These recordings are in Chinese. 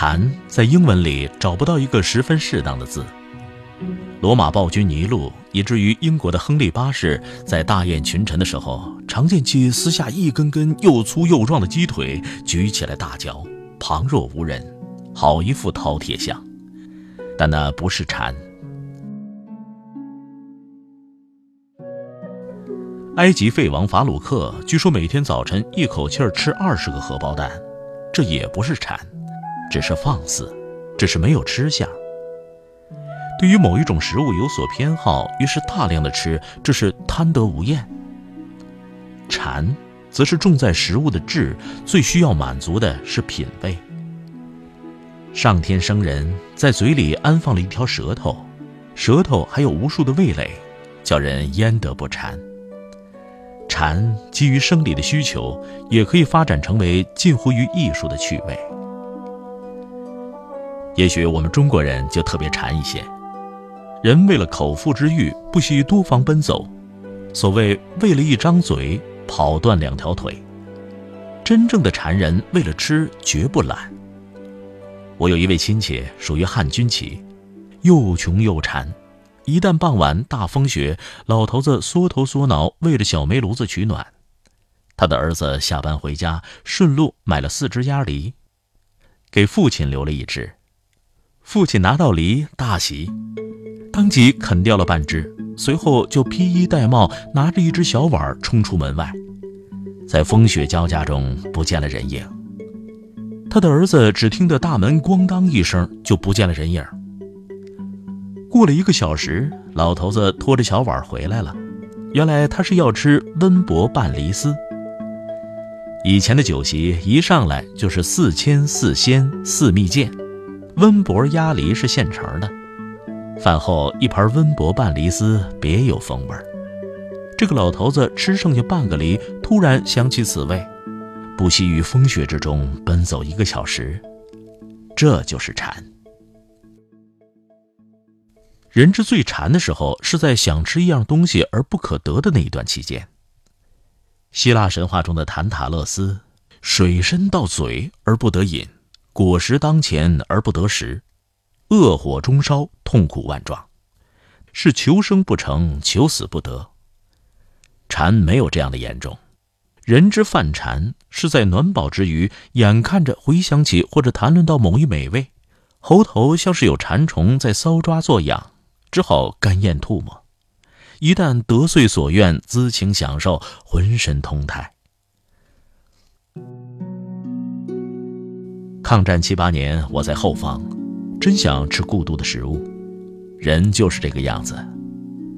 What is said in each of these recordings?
蝉在英文里找不到一个十分适当的字。罗马暴君尼禄，以至于英国的亨利八世，在大宴群臣的时候，常见其撕下一根根又粗又壮的鸡腿，举起来大嚼，旁若无人，好一副饕餮相。但那不是蝉。埃及废王法鲁克据说每天早晨一口气儿吃二十个荷包蛋，这也不是蝉。只是放肆，只是没有吃相。对于某一种食物有所偏好，于是大量的吃，这是贪得无厌。馋，则是重在食物的质，最需要满足的是品味。上天生人在嘴里安放了一条舌头，舌头还有无数的味蕾，叫人焉得不馋？馋基于生理的需求，也可以发展成为近乎于艺术的趣味。也许我们中国人就特别馋一些，人为了口腹之欲，不惜多方奔走。所谓为了一张嘴，跑断两条腿。真正的馋人，为了吃绝不懒。我有一位亲戚，属于汉军旗，又穷又馋。一旦傍晚大风雪，老头子缩头缩脑为着小煤炉子取暖。他的儿子下班回家，顺路买了四只鸭梨，给父亲留了一只。父亲拿到梨大喜，当即啃掉了半只，随后就披衣戴帽，拿着一只小碗冲出门外，在风雪交加中不见了人影。他的儿子只听得大门咣当一声，就不见了人影。过了一个小时，老头子拖着小碗回来了，原来他是要吃温博拌梨丝。以前的酒席一上来就是四千四鲜四蜜饯。温博鸭梨是现成的，饭后一盘温博拌梨丝别有风味。这个老头子吃剩下半个梨，突然想起此味，不惜于风雪之中奔走一个小时。这就是馋。人之最馋的时候，是在想吃一样东西而不可得的那一段期间。希腊神话中的坦塔勒斯，水深到嘴而不得饮。果实当前而不得食，恶火中烧，痛苦万状，是求生不成，求死不得。馋没有这样的严重，人之犯馋是在暖饱之余，眼看着回想起或者谈论到某一美味，喉头像是有馋虫在搔抓作痒，只好干咽吐沫。一旦得遂所愿，滋情享受，浑身通泰。抗战七八年，我在后方，真想吃故都的食物。人就是这个样子，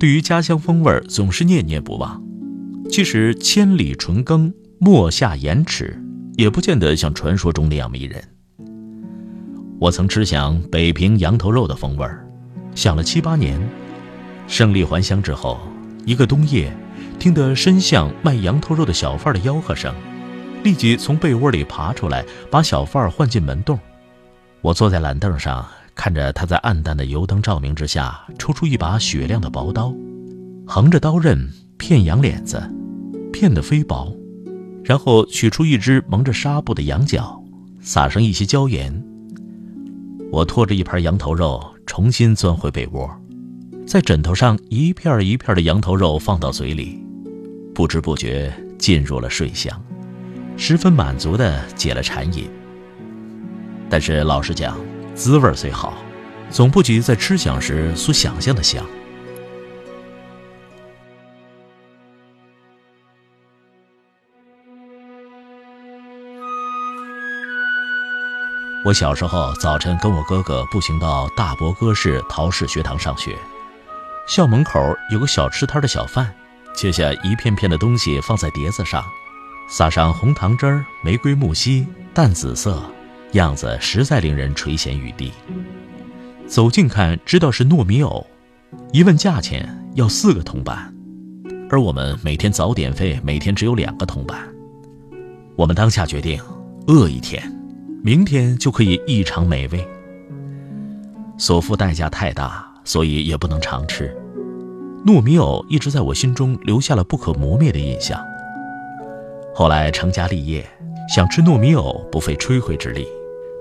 对于家乡风味总是念念不忘。即使千里纯耕，莫下盐池，也不见得像传说中那样迷人。我曾吃想北平羊头肉的风味想了七八年。胜利还乡之后，一个冬夜，听得深巷卖羊头肉的小贩的吆喝声。立即从被窝里爬出来，把小贩唤进门洞。我坐在懒凳上，看着他在暗淡的油灯照明之下，抽出一把雪亮的薄刀，横着刀刃片羊脸子，片得飞薄，然后取出一只蒙着纱布的羊角，撒上一些椒盐。我拖着一盘羊头肉，重新钻回被窝，在枕头上一片一片的羊头肉放到嘴里，不知不觉进入了睡乡。十分满足的解了馋瘾，但是老实讲，滋味虽好，总不及在吃想时所想象的香。我小时候早晨跟我哥哥步行到大伯哥市陶氏学堂上学，校门口有个小吃摊的小贩，切下一片片的东西放在碟子上，撒上红糖汁儿、玫瑰木樨、淡紫色，样子实在令人垂涎欲滴。走近看，知道是糯米藕，一问价钱要四个铜板，而我们每天早点费每天只有两个铜板。我们当下决定，饿一天。明天就可以异常美味。所付代价太大，所以也不能常吃。糯米藕一直在我心中留下了不可磨灭的印象。后来成家立业，想吃糯米藕不费吹灰之力，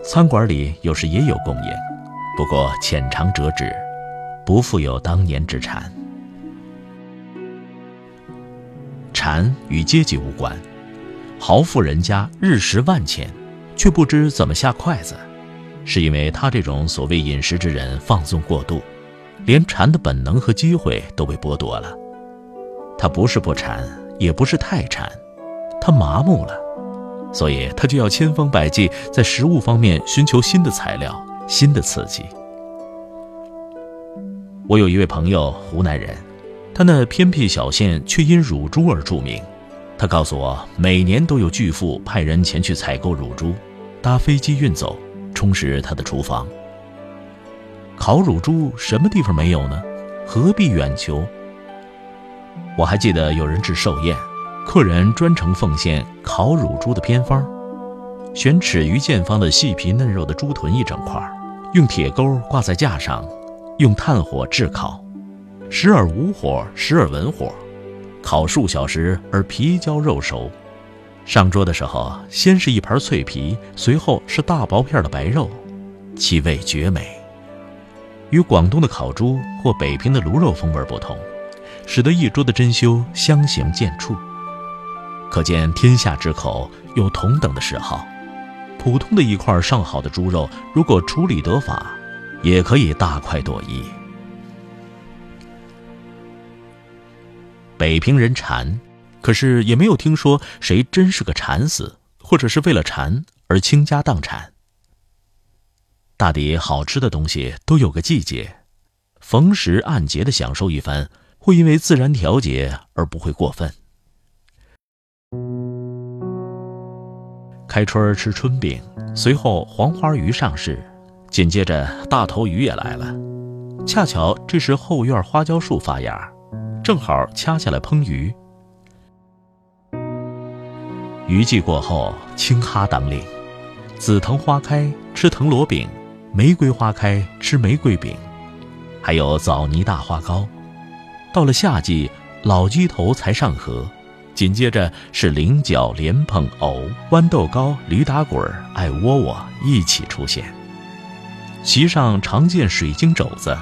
餐馆里有时也有供应，不过浅尝辄止，不复有当年之馋。馋与阶级无关，豪富人家日食万钱。却不知怎么下筷子，是因为他这种所谓饮食之人放纵过度，连馋的本能和机会都被剥夺了。他不是不馋，也不是太馋，他麻木了，所以他就要千方百计在食物方面寻求新的材料、新的刺激。我有一位朋友，湖南人，他那偏僻小县却因乳猪而著名。他告诉我，每年都有巨富派人前去采购乳猪，搭飞机运走，充实他的厨房。烤乳猪什么地方没有呢？何必远求？我还记得有人置寿宴，客人专程奉献烤乳猪的偏方：选尺余见方的细皮嫩肉的猪臀一整块，用铁钩挂在架上，用炭火炙烤，时而无火，时而文火。烤数小时而皮焦肉熟，上桌的时候，先是一盘脆皮，随后是大薄片的白肉，其味绝美。与广东的烤猪或北平的卤肉风味不同，使得一桌的珍馐相形见绌。可见天下之口有同等的嗜好。普通的一块上好的猪肉，如果处理得法，也可以大快朵颐。北平人馋，可是也没有听说谁真是个馋死，或者是为了馋而倾家荡产。大抵好吃的东西都有个季节，逢时按节的享受一番，会因为自然调节而不会过分。开春吃春饼，随后黄花鱼上市，紧接着大头鱼也来了。恰巧这时后院花椒树发芽。正好掐下来烹鱼。鱼季过后，青哈当令，紫藤花开吃藤萝饼，玫瑰花开吃玫瑰饼，还有枣泥大花糕。到了夏季，老鸡头才上河，紧接着是菱角、莲蓬、藕、豌豆糕、驴打滚、艾窝窝一起出现。席上常见水晶肘子，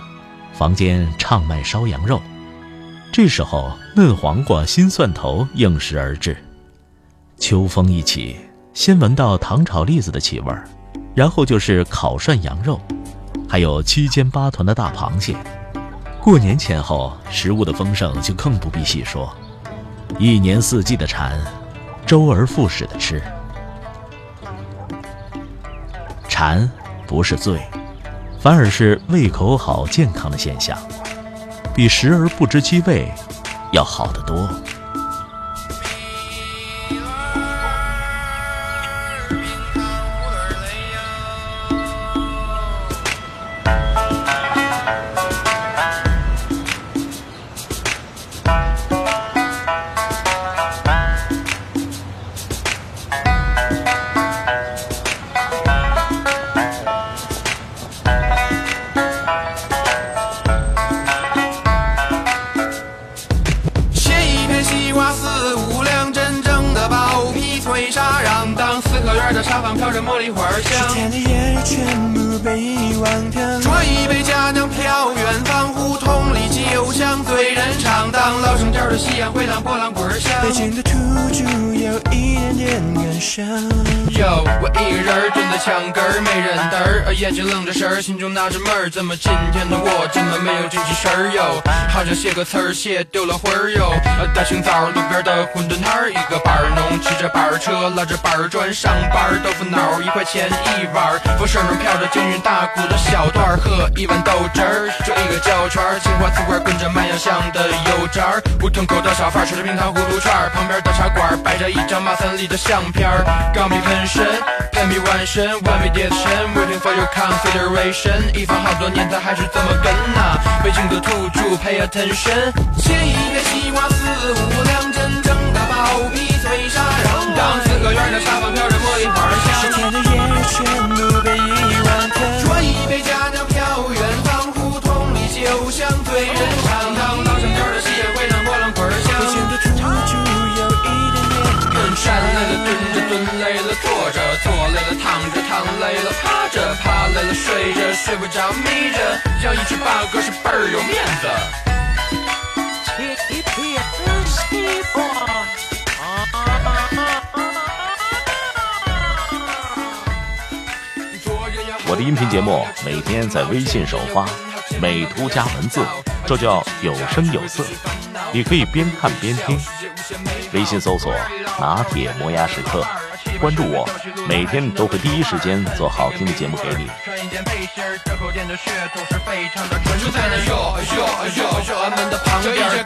房间畅卖烧羊肉。这时候，嫩黄瓜、新蒜头应时而至。秋风一起，先闻到糖炒栗子的气味儿，然后就是烤涮羊肉，还有七尖八团的大螃蟹。过年前后，食物的丰盛就更不必细说。一年四季的蝉，周而复始的吃。馋不是罪，反而是胃口好、健康的现象。比食而不知其味要好得多。角的夕阳会让波浪滚儿响。北京的土著有一点点感伤。yo，我一个人蹲在墙根儿，没人搭儿，眼睛愣着神儿，心中纳着闷儿，怎么今天的我怎么没有精气神儿哟？好像写个词儿写丢了魂儿哟。大清早路边的馄饨摊儿，一个板儿农骑着板儿车，拉着板儿砖上班儿，豆腐脑儿一块钱一碗儿，风扇上飘着京韵大鼓的小段儿，喝一碗豆汁儿，就一个胶圈儿，青花瓷罐跟着卖洋香的油渣儿，胡同口的小贩儿吃着冰糖葫芦串儿，旁边的茶馆儿摆着一张马三立的相片儿，钢笔喷身，喷笔完身，完美叠身，waiting for your consideration，一放好多年他还是这么跟呐、北京的土著 pay attention，切一片西瓜四五两，真正的包皮脆沙瓤，当四合院的沙发飘着茉莉花趴着，趴累了睡着，睡不着眯着，要一只八哥是倍儿有面子。我的音频节目每天在微信首发，美图加文字，这叫有声有色。你可以边看边听。微信搜索“拿铁磨牙时刻”，关注我，每天都会第一时间做好听的节目给你。穿一件背心儿，这口店的血统是非常的纯。就在那哟哟哟哟俺们的旁边儿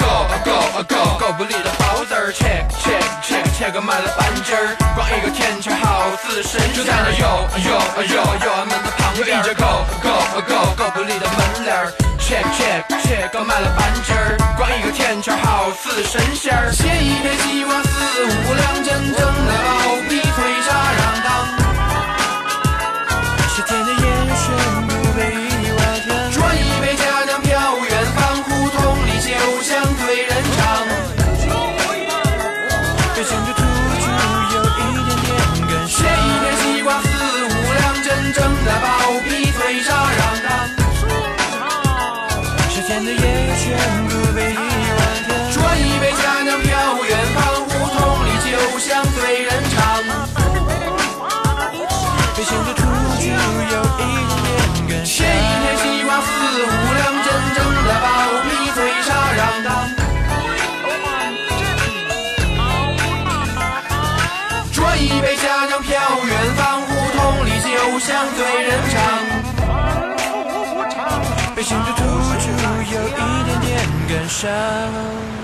天的夜全部被遗忘掉。转一杯佳酿飘远方，胡同里酒香醉人肠。北京的土著有一点点感切。一片西瓜四五两，真正的包皮脆沙瓤当。转一杯佳酿飘远方，胡同里酒香醉人肠。想